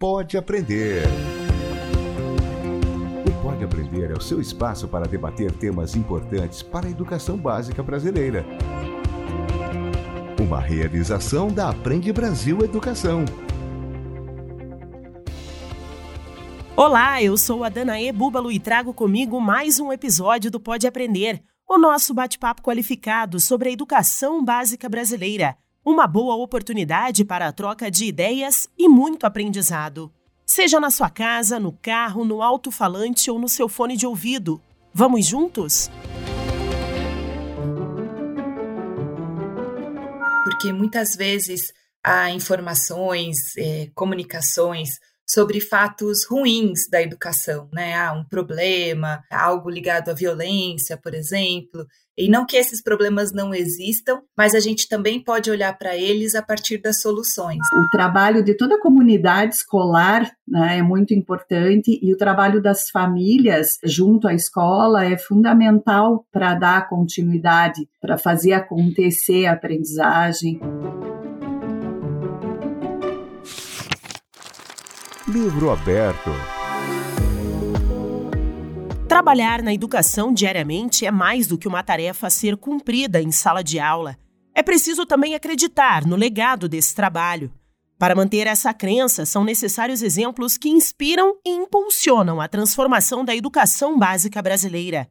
Pode Aprender. O Pode Aprender é o seu espaço para debater temas importantes para a educação básica brasileira. Uma realização da Aprende Brasil Educação. Olá, eu sou a Danaê Búbalo e trago comigo mais um episódio do Pode Aprender, o nosso bate-papo qualificado sobre a educação básica brasileira. Uma boa oportunidade para a troca de ideias e muito aprendizado. Seja na sua casa, no carro, no alto-falante ou no seu fone de ouvido. Vamos juntos? Porque muitas vezes há informações, eh, comunicações sobre fatos ruins da educação, né? Ah, um problema, algo ligado à violência, por exemplo. E não que esses problemas não existam, mas a gente também pode olhar para eles a partir das soluções. O trabalho de toda a comunidade escolar né, é muito importante e o trabalho das famílias junto à escola é fundamental para dar continuidade, para fazer acontecer a aprendizagem. Livro aberto. Trabalhar na educação diariamente é mais do que uma tarefa a ser cumprida em sala de aula. É preciso também acreditar no legado desse trabalho. Para manter essa crença, são necessários exemplos que inspiram e impulsionam a transformação da educação básica brasileira.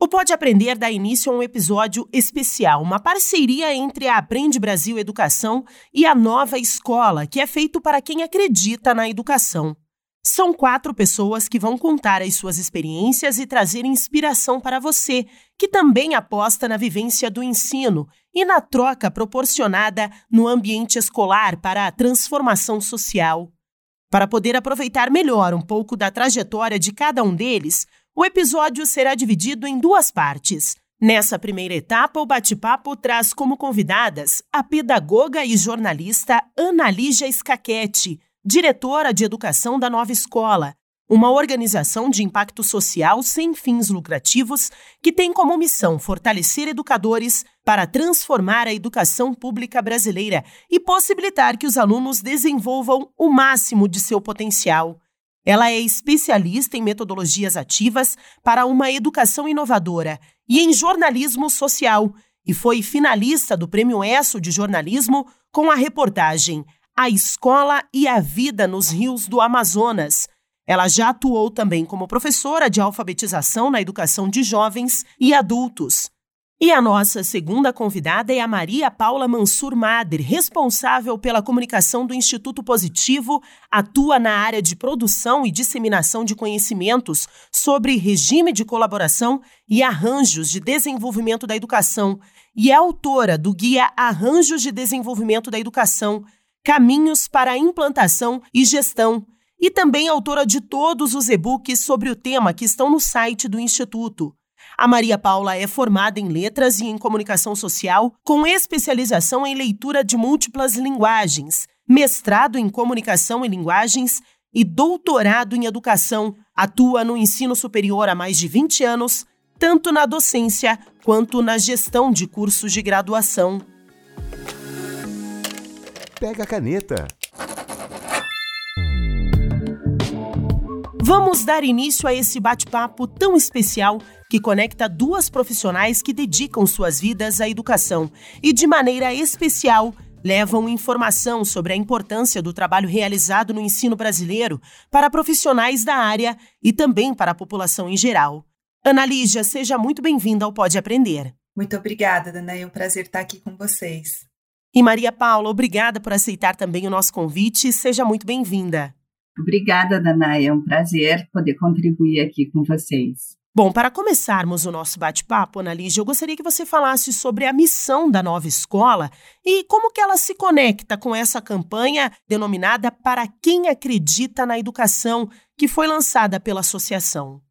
O Pode Aprender dá início a um episódio especial, uma parceria entre a Aprende Brasil Educação e a Nova Escola, que é feito para quem acredita na educação. São quatro pessoas que vão contar as suas experiências e trazer inspiração para você, que também aposta na vivência do ensino e na troca proporcionada no ambiente escolar para a transformação social. Para poder aproveitar melhor um pouco da trajetória de cada um deles, o episódio será dividido em duas partes. Nessa primeira etapa, o bate-papo traz como convidadas a pedagoga e jornalista Ana Lígia Scaquetti, diretora de educação da Nova Escola, uma organização de impacto social sem fins lucrativos que tem como missão fortalecer educadores para transformar a educação pública brasileira e possibilitar que os alunos desenvolvam o máximo de seu potencial. Ela é especialista em metodologias ativas para uma educação inovadora e em jornalismo social e foi finalista do Prêmio ESSO de Jornalismo com a reportagem A Escola e a Vida nos Rios do Amazonas. Ela já atuou também como professora de alfabetização na educação de jovens e adultos. E a nossa segunda convidada é a Maria Paula Mansur Mader, responsável pela comunicação do Instituto Positivo, atua na área de produção e disseminação de conhecimentos sobre regime de colaboração e arranjos de desenvolvimento da educação e é autora do guia Arranjos de Desenvolvimento da Educação, Caminhos para a Implantação e Gestão, e também autora de todos os e-books sobre o tema que estão no site do Instituto. A Maria Paula é formada em Letras e em Comunicação Social, com especialização em leitura de múltiplas linguagens, mestrado em Comunicação e Linguagens e doutorado em Educação. Atua no ensino superior há mais de 20 anos, tanto na docência quanto na gestão de cursos de graduação. Pega a caneta. Vamos dar início a esse bate-papo tão especial que conecta duas profissionais que dedicam suas vidas à educação e, de maneira especial, levam informação sobre a importância do trabalho realizado no ensino brasileiro para profissionais da área e também para a população em geral. Ana Lígia, seja muito bem-vinda ao Pode Aprender. Muito obrigada, Dana. É um prazer estar aqui com vocês. E Maria Paula, obrigada por aceitar também o nosso convite. Seja muito bem-vinda. Obrigada, Danai. É um prazer poder contribuir aqui com vocês. Bom, para começarmos o nosso bate-papo, Ana Lígia, eu gostaria que você falasse sobre a missão da nova escola e como que ela se conecta com essa campanha denominada Para Quem Acredita na Educação, que foi lançada pela associação.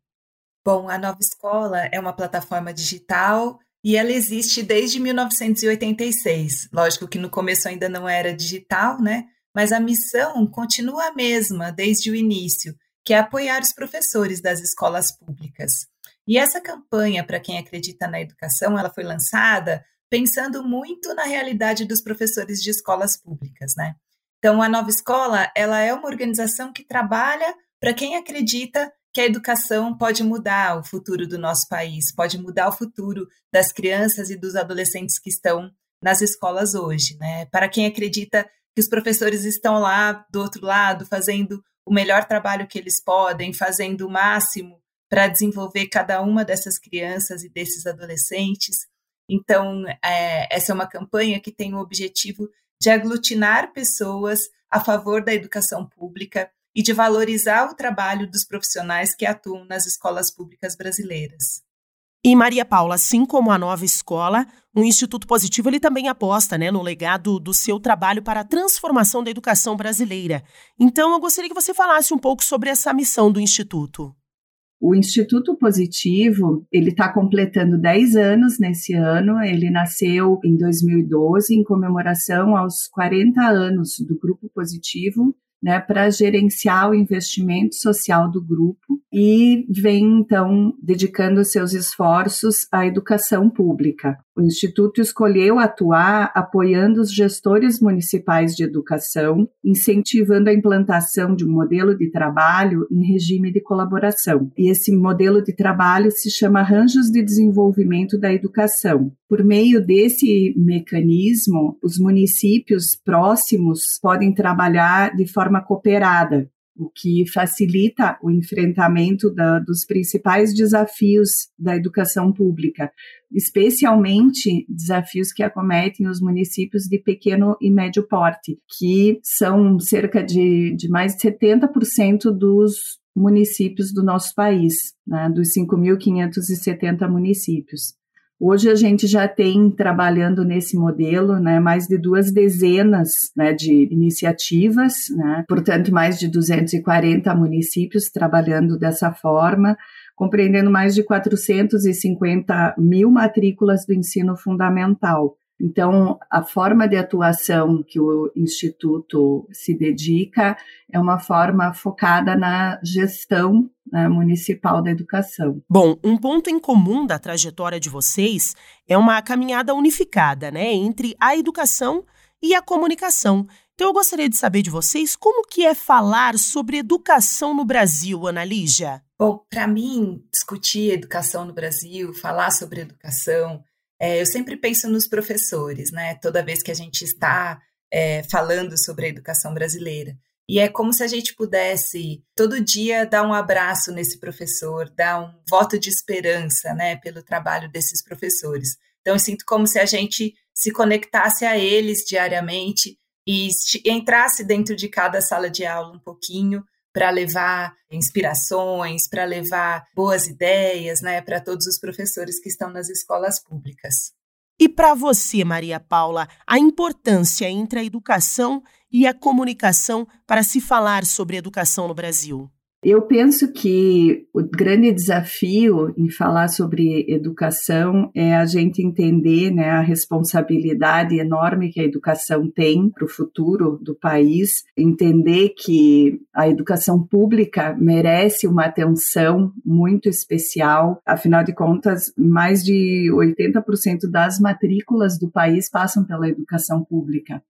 Bom, a nova escola é uma plataforma digital e ela existe desde 1986. Lógico que no começo ainda não era digital, né? mas a missão continua a mesma desde o início, que é apoiar os professores das escolas públicas. E essa campanha, para quem acredita na educação, ela foi lançada pensando muito na realidade dos professores de escolas públicas, né? Então, a Nova Escola, ela é uma organização que trabalha para quem acredita que a educação pode mudar o futuro do nosso país, pode mudar o futuro das crianças e dos adolescentes que estão nas escolas hoje, né? Para quem acredita que os professores estão lá do outro lado fazendo o melhor trabalho que eles podem, fazendo o máximo para desenvolver cada uma dessas crianças e desses adolescentes. Então, é, essa é uma campanha que tem o objetivo de aglutinar pessoas a favor da educação pública e de valorizar o trabalho dos profissionais que atuam nas escolas públicas brasileiras. E Maria Paula, assim como a nova escola, o Instituto Positivo ele também aposta né, no legado do seu trabalho para a transformação da educação brasileira. Então, eu gostaria que você falasse um pouco sobre essa missão do Instituto. O Instituto Positivo, ele está completando 10 anos nesse ano. Ele nasceu em 2012 em comemoração aos 40 anos do Grupo Positivo, né, para gerenciar o investimento social do grupo e vem então dedicando seus esforços à educação pública. O Instituto escolheu atuar apoiando os gestores municipais de educação, incentivando a implantação de um modelo de trabalho em regime de colaboração. E esse modelo de trabalho se chama Arranjos de Desenvolvimento da Educação. Por meio desse mecanismo, os municípios próximos podem trabalhar de forma cooperada, o que facilita o enfrentamento da, dos principais desafios da educação pública, especialmente desafios que acometem os municípios de pequeno e médio porte, que são cerca de, de mais de 70% dos municípios do nosso país, né, dos 5.570 municípios. Hoje a gente já tem trabalhando nesse modelo, né, mais de duas dezenas né, de iniciativas, né, portanto mais de 240 municípios trabalhando dessa forma, compreendendo mais de 450 mil matrículas do ensino fundamental. Então, a forma de atuação que o Instituto se dedica é uma forma focada na gestão né, municipal da educação. Bom, um ponto em comum da trajetória de vocês é uma caminhada unificada né, entre a educação e a comunicação. Então, eu gostaria de saber de vocês como que é falar sobre educação no Brasil, Ana Lígia. Bom, para mim, discutir educação no Brasil, falar sobre educação, é, eu sempre penso nos professores, né? Toda vez que a gente está é, falando sobre a educação brasileira. E é como se a gente pudesse todo dia dar um abraço nesse professor, dar um voto de esperança, né, pelo trabalho desses professores. Então eu sinto como se a gente se conectasse a eles diariamente e entrasse dentro de cada sala de aula um pouquinho para levar inspirações, para levar boas ideias, né, para todos os professores que estão nas escolas públicas. E para você, Maria Paula, a importância entre a educação e a comunicação para se falar sobre educação no Brasil? Eu penso que o grande desafio em falar sobre educação é a gente entender né, a responsabilidade enorme que a educação tem para o futuro do país, entender que a educação pública merece uma atenção muito especial. Afinal de contas, mais de 80% das matrículas do país passam pela educação pública.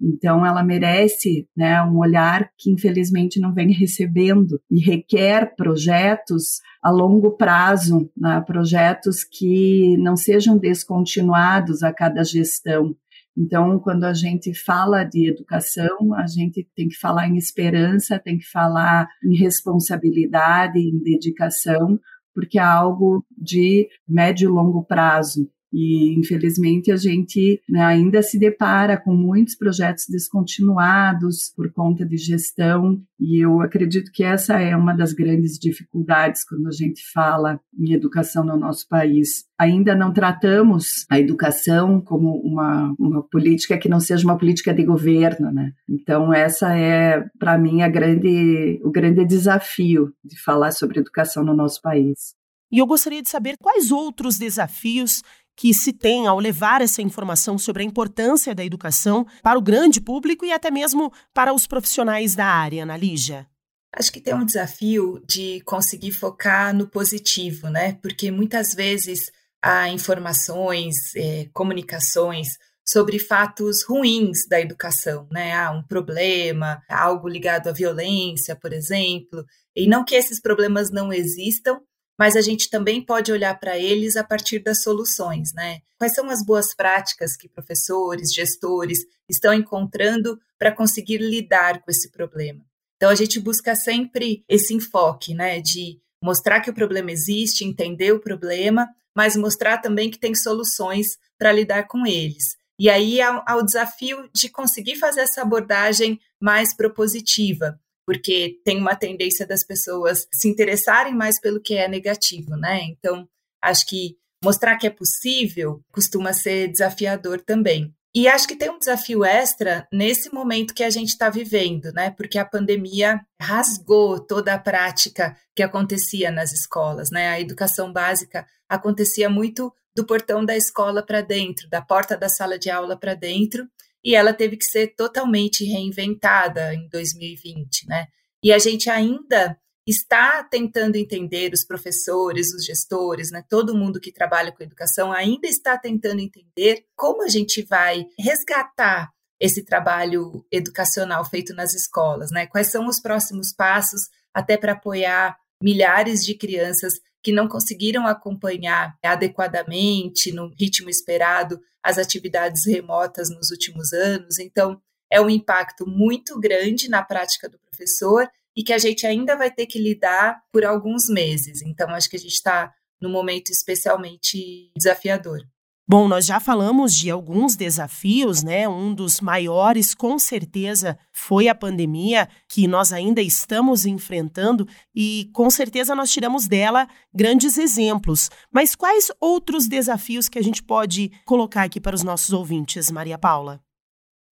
Então, ela merece né, um olhar que, infelizmente, não vem recebendo e requer projetos a longo prazo, né, projetos que não sejam descontinuados a cada gestão. Então, quando a gente fala de educação, a gente tem que falar em esperança, tem que falar em responsabilidade, em dedicação, porque é algo de médio e longo prazo. E, infelizmente, a gente né, ainda se depara com muitos projetos descontinuados por conta de gestão, e eu acredito que essa é uma das grandes dificuldades quando a gente fala em educação no nosso país. Ainda não tratamos a educação como uma, uma política que não seja uma política de governo, né? Então, essa é, para mim, a grande, o grande desafio de falar sobre educação no nosso país. E eu gostaria de saber quais outros desafios que se tem ao levar essa informação sobre a importância da educação para o grande público e até mesmo para os profissionais da área, Ana Lígia? Acho que tem um desafio de conseguir focar no positivo, né? Porque muitas vezes há informações, é, comunicações sobre fatos ruins da educação, né? Ah, um problema, algo ligado à violência, por exemplo. E não que esses problemas não existam, mas a gente também pode olhar para eles a partir das soluções, né? Quais são as boas práticas que professores, gestores estão encontrando para conseguir lidar com esse problema? Então a gente busca sempre esse enfoque, né, de mostrar que o problema existe, entender o problema, mas mostrar também que tem soluções para lidar com eles. E aí há, o desafio de conseguir fazer essa abordagem mais propositiva, porque tem uma tendência das pessoas se interessarem mais pelo que é negativo, né? Então, acho que mostrar que é possível costuma ser desafiador também. E acho que tem um desafio extra nesse momento que a gente está vivendo, né? Porque a pandemia rasgou toda a prática que acontecia nas escolas, né? A educação básica acontecia muito do portão da escola para dentro, da porta da sala de aula para dentro, e ela teve que ser totalmente reinventada em 2020, né? E a gente ainda está tentando entender os professores, os gestores, né, todo mundo que trabalha com educação ainda está tentando entender como a gente vai resgatar esse trabalho educacional feito nas escolas, né? Quais são os próximos passos até para apoiar milhares de crianças que não conseguiram acompanhar adequadamente, no ritmo esperado, as atividades remotas nos últimos anos. Então, é um impacto muito grande na prática do professor e que a gente ainda vai ter que lidar por alguns meses. Então, acho que a gente está num momento especialmente desafiador. Bom, nós já falamos de alguns desafios, né? Um dos maiores, com certeza, foi a pandemia, que nós ainda estamos enfrentando e com certeza nós tiramos dela grandes exemplos. Mas quais outros desafios que a gente pode colocar aqui para os nossos ouvintes, Maria Paula?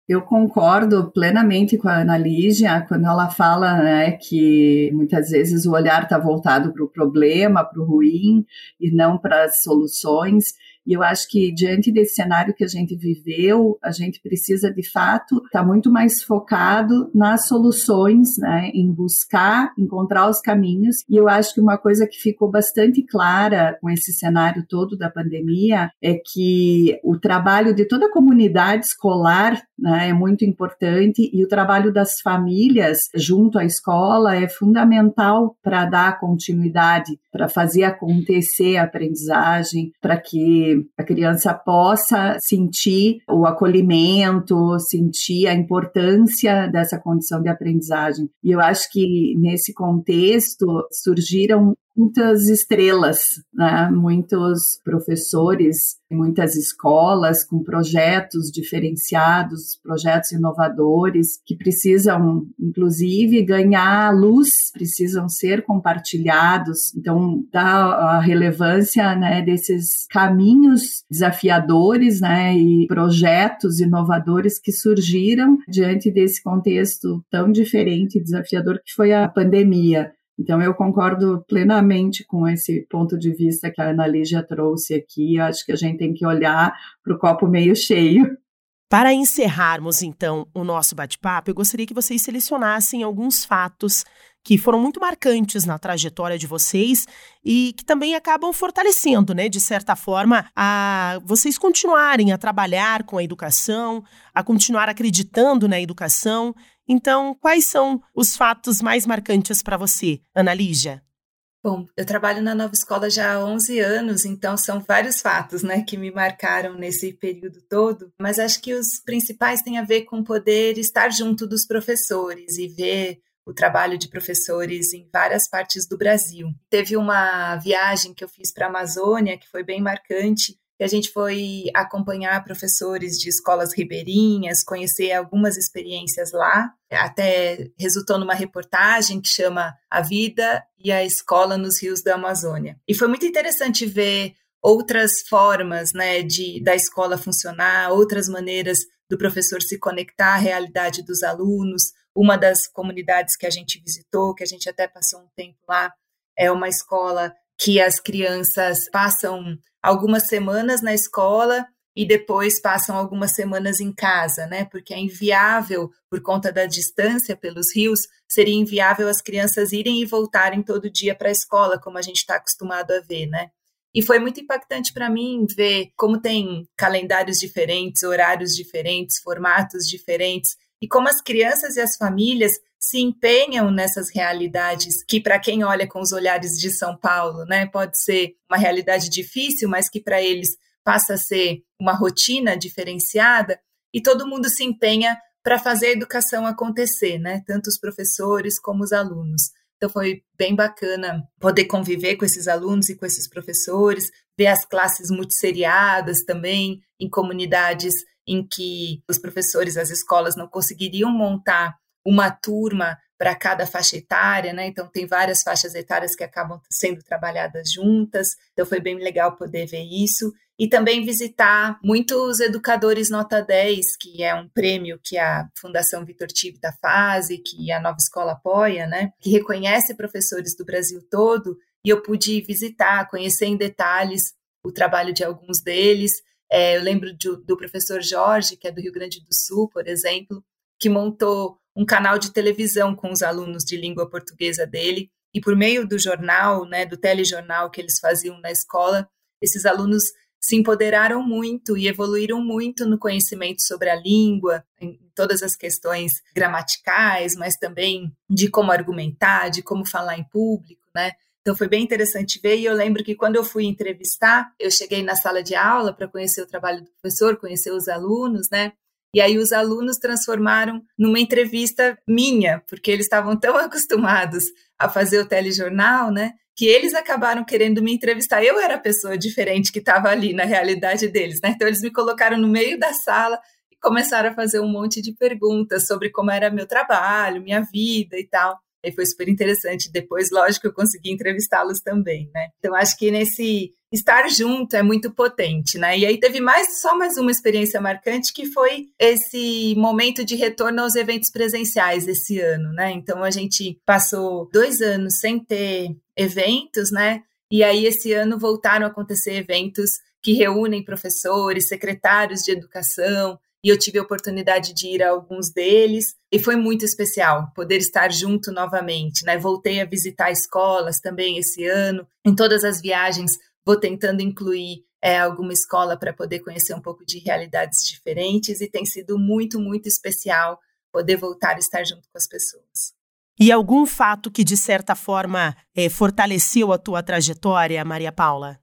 Eu concordo plenamente com a Ana Lígia quando ela fala né, que muitas vezes o olhar está voltado para o problema, para o ruim e não para as soluções. E eu acho que diante desse cenário que a gente viveu, a gente precisa de fato estar tá muito mais focado nas soluções, né, em buscar, encontrar os caminhos. E eu acho que uma coisa que ficou bastante clara com esse cenário todo da pandemia é que o trabalho de toda a comunidade escolar né, é muito importante e o trabalho das famílias junto à escola é fundamental para dar continuidade, para fazer acontecer a aprendizagem, para que a criança possa sentir o acolhimento, sentir a importância dessa condição de aprendizagem. E eu acho que nesse contexto surgiram muitas estrelas, né? muitos professores, muitas escolas com projetos diferenciados, projetos inovadores que precisam, inclusive, ganhar luz, precisam ser compartilhados. Então, dá a relevância né, desses caminhos desafiadores né, e projetos inovadores que surgiram diante desse contexto tão diferente e desafiador que foi a pandemia. Então, eu concordo plenamente com esse ponto de vista que a Ana Lígia trouxe aqui. Acho que a gente tem que olhar para o copo meio cheio. Para encerrarmos, então, o nosso bate-papo, eu gostaria que vocês selecionassem alguns fatos que foram muito marcantes na trajetória de vocês e que também acabam fortalecendo, né, de certa forma, a vocês continuarem a trabalhar com a educação, a continuar acreditando na educação então, quais são os fatos mais marcantes para você, Ana Lígia? Bom, eu trabalho na Nova Escola já há 11 anos, então são vários fatos, né, que me marcaram nesse período todo, mas acho que os principais têm a ver com poder estar junto dos professores e ver o trabalho de professores em várias partes do Brasil. Teve uma viagem que eu fiz para a Amazônia que foi bem marcante, a gente foi acompanhar professores de escolas ribeirinhas, conhecer algumas experiências lá, até resultou numa reportagem que chama A Vida e a Escola nos Rios da Amazônia. E foi muito interessante ver outras formas né, de, da escola funcionar, outras maneiras do professor se conectar à realidade dos alunos. Uma das comunidades que a gente visitou, que a gente até passou um tempo lá, é uma escola que as crianças passam algumas semanas na escola e depois passam algumas semanas em casa, né? Porque é inviável, por conta da distância pelos rios, seria inviável as crianças irem e voltarem todo dia para a escola, como a gente está acostumado a ver, né? E foi muito impactante para mim ver como tem calendários diferentes, horários diferentes, formatos diferentes, e como as crianças e as famílias se empenham nessas realidades que para quem olha com os olhares de São Paulo, né, pode ser uma realidade difícil, mas que para eles passa a ser uma rotina diferenciada e todo mundo se empenha para fazer a educação acontecer, né? Tanto os professores como os alunos. Então foi bem bacana poder conviver com esses alunos e com esses professores, ver as classes multisseriadas também em comunidades em que os professores, as escolas não conseguiriam montar uma turma para cada faixa etária, né? Então tem várias faixas etárias que acabam sendo trabalhadas juntas. Então foi bem legal poder ver isso e também visitar muitos educadores nota 10, que é um prêmio que a Fundação Vitor da faz e que a Nova Escola apoia, né? Que reconhece professores do Brasil todo e eu pude visitar, conhecer em detalhes o trabalho de alguns deles. É, eu lembro de, do professor Jorge, que é do Rio Grande do Sul, por exemplo, que montou um canal de televisão com os alunos de língua portuguesa dele, e por meio do jornal, né, do telejornal que eles faziam na escola, esses alunos se empoderaram muito e evoluíram muito no conhecimento sobre a língua, em todas as questões gramaticais, mas também de como argumentar, de como falar em público, né? Então foi bem interessante ver e eu lembro que quando eu fui entrevistar, eu cheguei na sala de aula para conhecer o trabalho do professor, conhecer os alunos, né? E aí os alunos transformaram numa entrevista minha, porque eles estavam tão acostumados a fazer o telejornal, né? Que eles acabaram querendo me entrevistar. Eu era a pessoa diferente que estava ali na realidade deles, né? Então eles me colocaram no meio da sala e começaram a fazer um monte de perguntas sobre como era meu trabalho, minha vida e tal. E foi super interessante. Depois, lógico, eu consegui entrevistá-los também, né? Então, acho que nesse estar junto é muito potente, né? E aí teve mais só mais uma experiência marcante que foi esse momento de retorno aos eventos presenciais esse ano, né? Então a gente passou dois anos sem ter eventos, né? E aí esse ano voltaram a acontecer eventos que reúnem professores, secretários de educação, e eu tive a oportunidade de ir a alguns deles e foi muito especial poder estar junto novamente, né? Voltei a visitar escolas também esse ano. Em todas as viagens vou tentando incluir é, alguma escola para poder conhecer um pouco de realidades diferentes e tem sido muito, muito especial poder voltar a estar junto com as pessoas. E algum fato que, de certa forma, é, fortaleceu a tua trajetória, Maria Paula?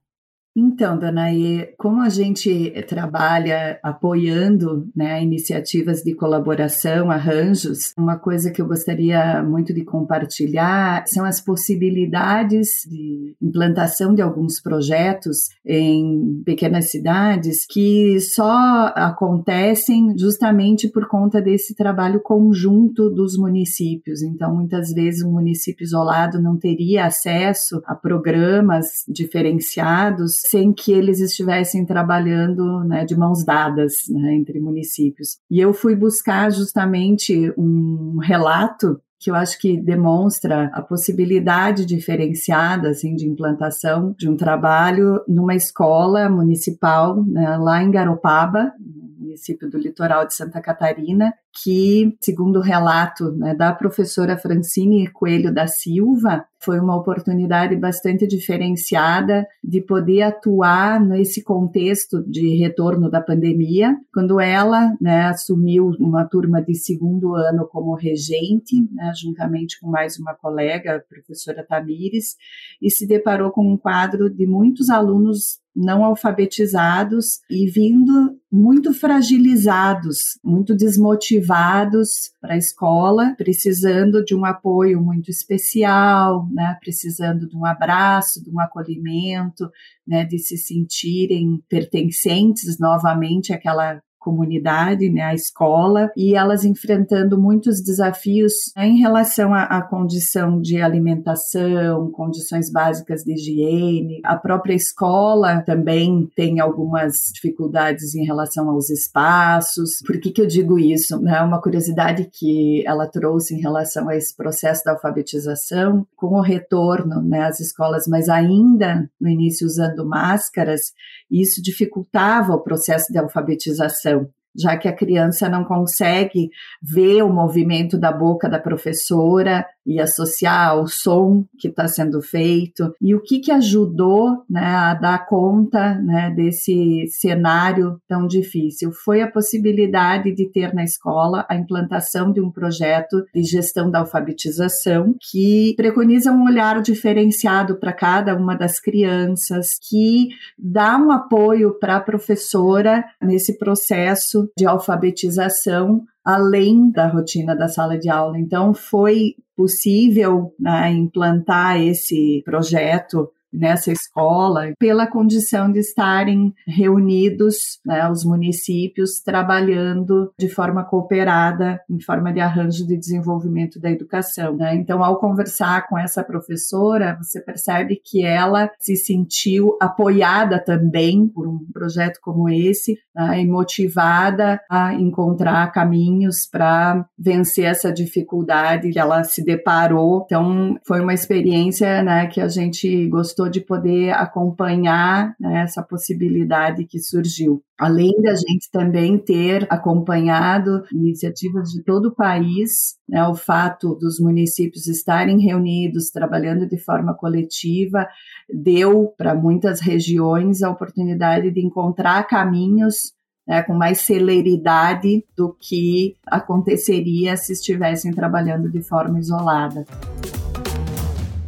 Então, Danaí, como a gente trabalha apoiando né, iniciativas de colaboração, arranjos, uma coisa que eu gostaria muito de compartilhar são as possibilidades de implantação de alguns projetos em pequenas cidades que só acontecem justamente por conta desse trabalho conjunto dos municípios. Então, muitas vezes, um município isolado não teria acesso a programas diferenciados sem que eles estivessem trabalhando né, de mãos dadas né, entre municípios. E eu fui buscar justamente um relato que eu acho que demonstra a possibilidade diferenciada assim, de implantação de um trabalho numa escola municipal né, lá em Garopaba, município do litoral de Santa Catarina, que, segundo o relato né, da professora Francine Coelho da Silva, foi uma oportunidade bastante diferenciada de poder atuar nesse contexto de retorno da pandemia, quando ela né, assumiu uma turma de segundo ano como regente, né, juntamente com mais uma colega, a professora Tamires, e se deparou com um quadro de muitos alunos não alfabetizados e vindo muito fragilizados, muito desmotivados para a escola, precisando de um apoio muito especial, né, precisando de um abraço, de um acolhimento, né, de se sentirem pertencentes novamente àquela comunidade, né, a escola, e elas enfrentando muitos desafios né, em relação à, à, condição de alimentação, condições básicas de higiene. A própria escola também tem algumas dificuldades em relação aos espaços. Por que, que eu digo isso? É uma curiosidade que ela trouxe em relação a esse processo da alfabetização, com o retorno né, às escolas, mas ainda no início usando máscaras, isso dificultava o processo de alfabetização So já que a criança não consegue ver o movimento da boca da professora e associar ao som que está sendo feito. E o que que ajudou né, a dar conta né, desse cenário tão difícil? Foi a possibilidade de ter na escola a implantação de um projeto de gestão da alfabetização que preconiza um olhar diferenciado para cada uma das crianças que dá um apoio para a professora nesse processo de alfabetização além da rotina da sala de aula. Então, foi possível né, implantar esse projeto nessa escola pela condição de estarem reunidos né, os municípios trabalhando de forma cooperada em forma de arranjo de desenvolvimento da educação. Né? Então, ao conversar com essa professora, você percebe que ela se sentiu apoiada também por um projeto como esse né, e motivada a encontrar caminhos para vencer essa dificuldade que ela se deparou. Então, foi uma experiência né, que a gente gostou gostou de poder acompanhar né, essa possibilidade que surgiu. Além da gente também ter acompanhado iniciativas de todo o país, né, o fato dos municípios estarem reunidos, trabalhando de forma coletiva, deu para muitas regiões a oportunidade de encontrar caminhos né, com mais celeridade do que aconteceria se estivessem trabalhando de forma isolada.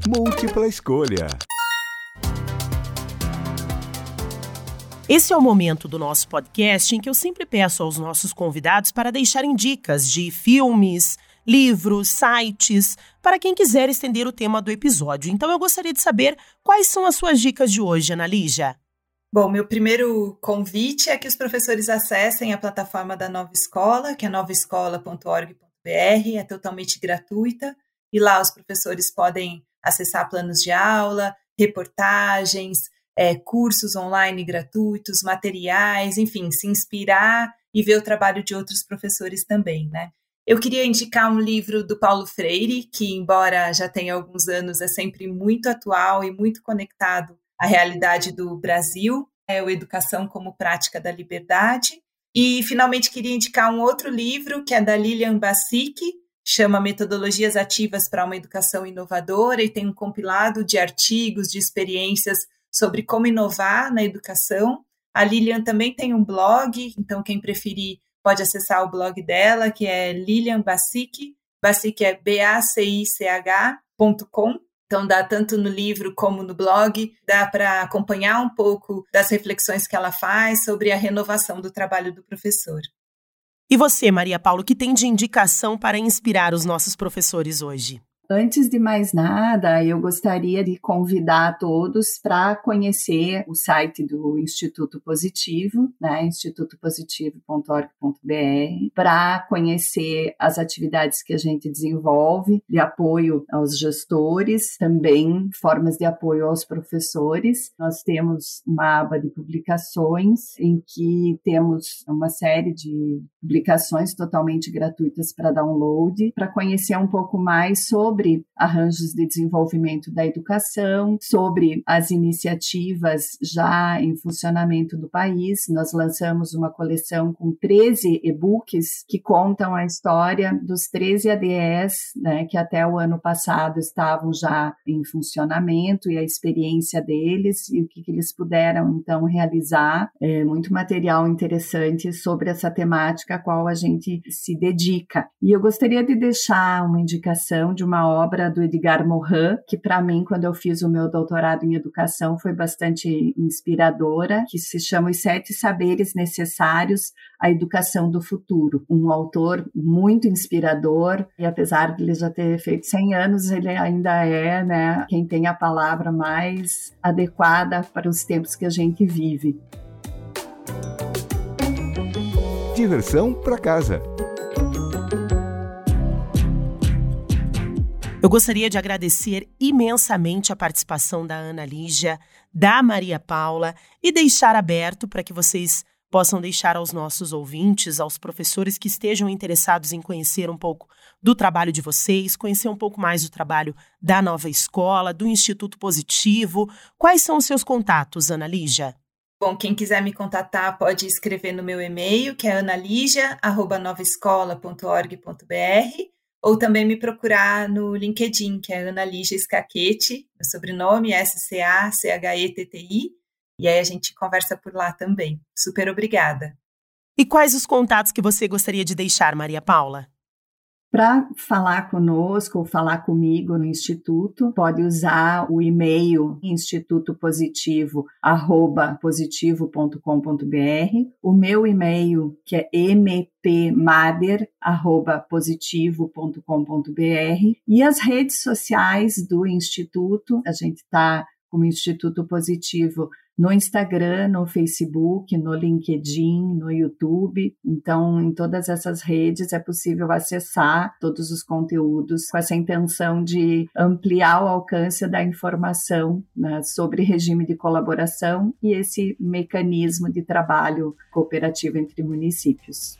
Múltipla escolha. Esse é o momento do nosso podcast em que eu sempre peço aos nossos convidados para deixarem dicas de filmes, livros, sites, para quem quiser estender o tema do episódio. Então eu gostaria de saber quais são as suas dicas de hoje, Ana Lígia. Bom, meu primeiro convite é que os professores acessem a plataforma da Nova Escola, que é novaescola.org.br, é totalmente gratuita, e lá os professores podem acessar planos de aula, reportagens, é, cursos online gratuitos, materiais, enfim, se inspirar e ver o trabalho de outros professores também, né? Eu queria indicar um livro do Paulo Freire, que, embora já tenha alguns anos, é sempre muito atual e muito conectado à realidade do Brasil, é o Educação como Prática da Liberdade. E, finalmente, queria indicar um outro livro, que é da Lilian Bassic, chama Metodologias Ativas para uma Educação Inovadora, e tem um compilado de artigos, de experiências sobre como inovar na educação. A Lilian também tem um blog, então quem preferir pode acessar o blog dela, que é Lilian é B-A-C-I-C-H.com. Então dá tanto no livro como no blog, dá para acompanhar um pouco das reflexões que ela faz sobre a renovação do trabalho do professor. E você, Maria Paulo, que tem de indicação para inspirar os nossos professores hoje? Antes de mais nada, eu gostaria de convidar todos para conhecer o site do Instituto Positivo, né, institutopositivo.org.br, para conhecer as atividades que a gente desenvolve de apoio aos gestores, também formas de apoio aos professores. Nós temos uma aba de publicações em que temos uma série de publicações totalmente gratuitas para download, para conhecer um pouco mais sobre sobre arranjos de desenvolvimento da educação, sobre as iniciativas já em funcionamento do país. Nós lançamos uma coleção com 13 e-books que contam a história dos 13 ADS, né, que até o ano passado estavam já em funcionamento e a experiência deles e o que, que eles puderam então realizar. É muito material interessante sobre essa temática a qual a gente se dedica. E eu gostaria de deixar uma indicação de uma obra do Edgar Morin, que para mim, quando eu fiz o meu doutorado em educação, foi bastante inspiradora, que se chama Os Sete Saberes Necessários à Educação do Futuro. Um autor muito inspirador, e apesar de ele já ter feito 100 anos, ele ainda é né, quem tem a palavra mais adequada para os tempos que a gente vive. Diversão para casa. Eu gostaria de agradecer imensamente a participação da Ana Lígia, da Maria Paula e deixar aberto para que vocês possam deixar aos nossos ouvintes, aos professores que estejam interessados em conhecer um pouco do trabalho de vocês, conhecer um pouco mais do trabalho da nova escola, do Instituto Positivo. Quais são os seus contatos, Ana Lígia? Bom, quem quiser me contatar pode escrever no meu e-mail, que é analigia.novaescola.org.br, ou também me procurar no LinkedIn, que é Ana Lígia Scachetti, meu sobrenome S-C-A-C-H-E-T-T-I, e aí a gente conversa por lá também. Super obrigada. E quais os contatos que você gostaria de deixar, Maria Paula? Para falar conosco ou falar comigo no Instituto, pode usar o e-mail institutopositivo@positivo.com.br, o meu e-mail que é mpmader@positivo.com.br e as redes sociais do Instituto. A gente está como Instituto Positivo no Instagram, no Facebook, no LinkedIn, no YouTube. Então, em todas essas redes é possível acessar todos os conteúdos com essa intenção de ampliar o alcance da informação né, sobre regime de colaboração e esse mecanismo de trabalho cooperativo entre municípios.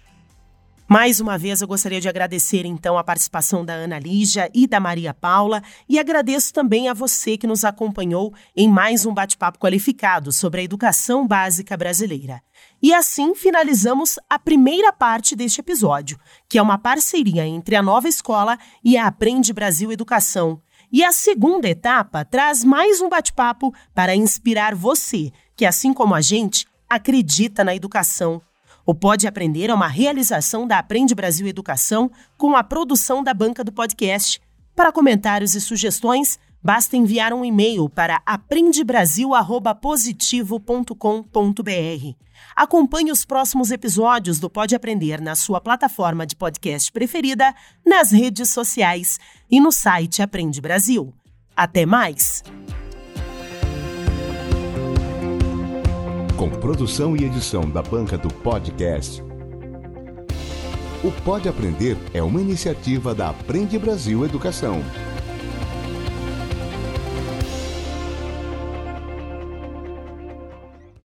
Mais uma vez, eu gostaria de agradecer então a participação da Ana Lígia e da Maria Paula e agradeço também a você que nos acompanhou em mais um bate-papo qualificado sobre a educação básica brasileira. E assim finalizamos a primeira parte deste episódio, que é uma parceria entre a Nova Escola e a Aprende Brasil Educação. E a segunda etapa traz mais um bate-papo para inspirar você, que assim como a gente, acredita na educação o Pode Aprender é uma realização da Aprende Brasil Educação com a produção da banca do podcast. Para comentários e sugestões, basta enviar um e-mail para aprendebrasil@positivo.com.br. Acompanhe os próximos episódios do Pode Aprender na sua plataforma de podcast preferida, nas redes sociais e no site Aprende Brasil. Até mais! Com produção e edição da banca do podcast. O Pode Aprender é uma iniciativa da Aprende Brasil Educação.